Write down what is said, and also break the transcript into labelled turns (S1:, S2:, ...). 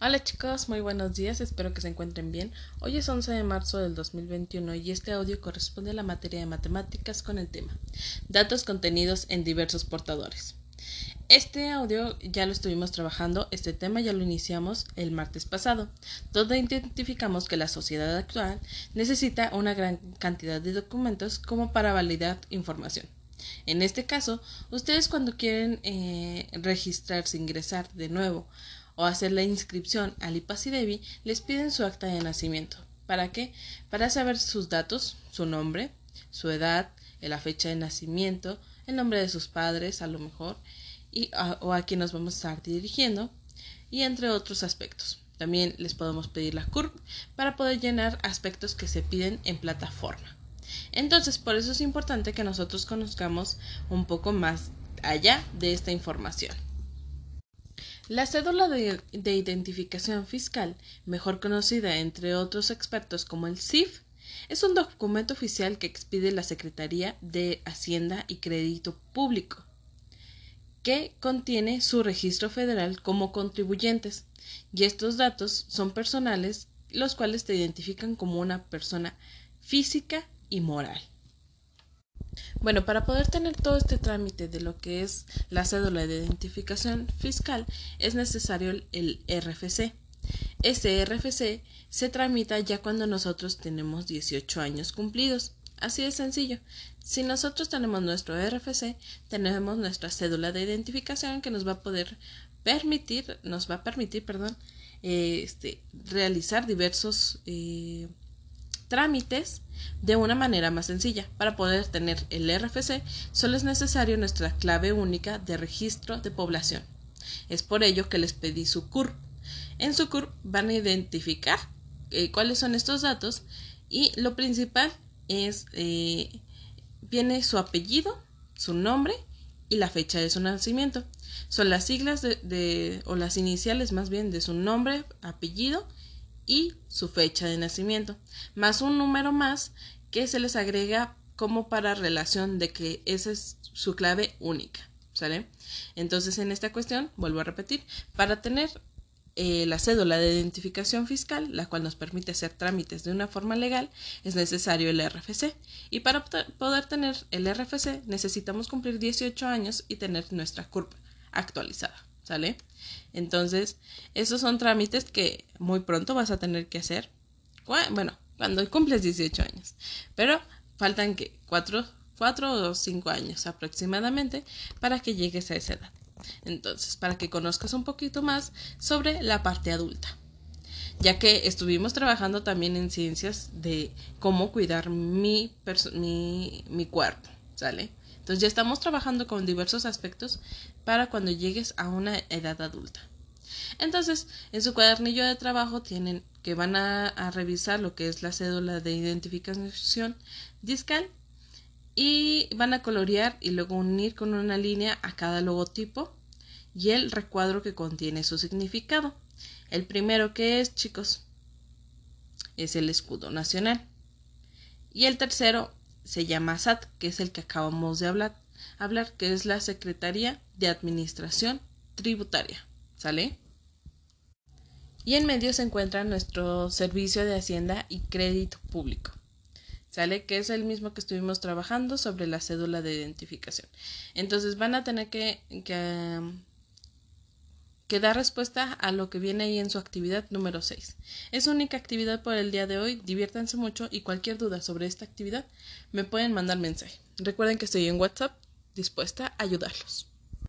S1: Hola chicos, muy buenos días, espero que se encuentren bien. Hoy es 11 de marzo del 2021 y este audio corresponde a la materia de matemáticas con el tema Datos contenidos en diversos portadores. Este audio ya lo estuvimos trabajando, este tema ya lo iniciamos el martes pasado, donde identificamos que la sociedad actual necesita una gran cantidad de documentos como para validar información. En este caso, ustedes cuando quieren eh, registrarse, ingresar de nuevo o hacer la inscripción al IPASIDEBI, les piden su acta de nacimiento. ¿Para qué? Para saber sus datos, su nombre, su edad, la fecha de nacimiento, el nombre de sus padres, a lo mejor, y, o a quién nos vamos a estar dirigiendo, y entre otros aspectos. También les podemos pedir la CURP para poder llenar aspectos que se piden en plataforma. Entonces, por eso es importante que nosotros conozcamos un poco más allá de esta información. La cédula de, identificación fiscal, mejor conocida entre otros expertos como el CIF, es un documento oficial que expide la Secretaría de Hacienda y Crédito Público, que contiene su registro federal como contribuyentes, y estos datos son personales, los cuales te identifican como una persona física y moral. Bueno, para poder tener todo este trámite de lo que es la cédula de identificación fiscal es necesario el RFC. Ese RFC se tramita ya cuando nosotros tenemos 18 años cumplidos. Así de sencillo. Si nosotros tenemos nuestro RFC, tenemos nuestra cédula de identificación que nos va a poder permitir, nos va a permitir, perdón, este, realizar diversos eh, trámites de una manera más sencilla. Para poder tener el RFC solo es necesario nuestra clave única de registro de población. Es por ello que les pedí su CURP. En su CURP van a identificar eh, cuáles son estos datos y lo principal es eh, viene su apellido, su nombre y la fecha de su nacimiento. Son las siglas de o las iniciales más bien de su nombre, apellido y su fecha de nacimiento, más un número más que se les agrega como para relación de que esa es su clave única. ¿Sale? Entonces, en esta cuestión, vuelvo a repetir, para tener eh, la cédula de identificación fiscal, la cual nos permite hacer trámites de una forma legal, es necesario el RFC. Y para poder tener el RFC necesitamos cumplir 18 años y tener nuestra curva actualizada. ¿Sale? Entonces, esos son trámites que muy pronto vas a tener que hacer. Bueno, cuando cumples 18 años. Pero faltan que 4, o 5 años aproximadamente para que llegues a esa edad. Entonces, para que conozcas un poquito más sobre la parte adulta. Ya que estuvimos trabajando también en ciencias de cómo cuidar mi, mi, mi cuerpo, ¿sale? Entonces ya estamos trabajando con diversos aspectos para cuando llegues a una edad adulta. Entonces, en su cuadernillo de trabajo tienen que van a, revisar lo que es la cédula de identificación discal y van a colorear y luego unir con una línea a cada logotipo y el recuadro que contiene su significado. El primero que es, chicos, es el escudo nacional. Y el tercero se llama SAT, que es el que acabamos de hablar, que es la Secretaría de Administración Tributaria. ¿Sale? Y en medio se encuentra nuestro Servicio de Hacienda y Crédito Público. ¿Sale? Que es el mismo que estuvimos trabajando sobre la cédula de identificación. Entonces van a tener que que da respuesta a lo que viene ahí en su actividad número 6. Es única actividad por el día de hoy, diviértanse mucho y cualquier duda sobre esta actividad me pueden mandar mensaje. Recuerden que estoy en WhatsApp dispuesta a ayudarlos.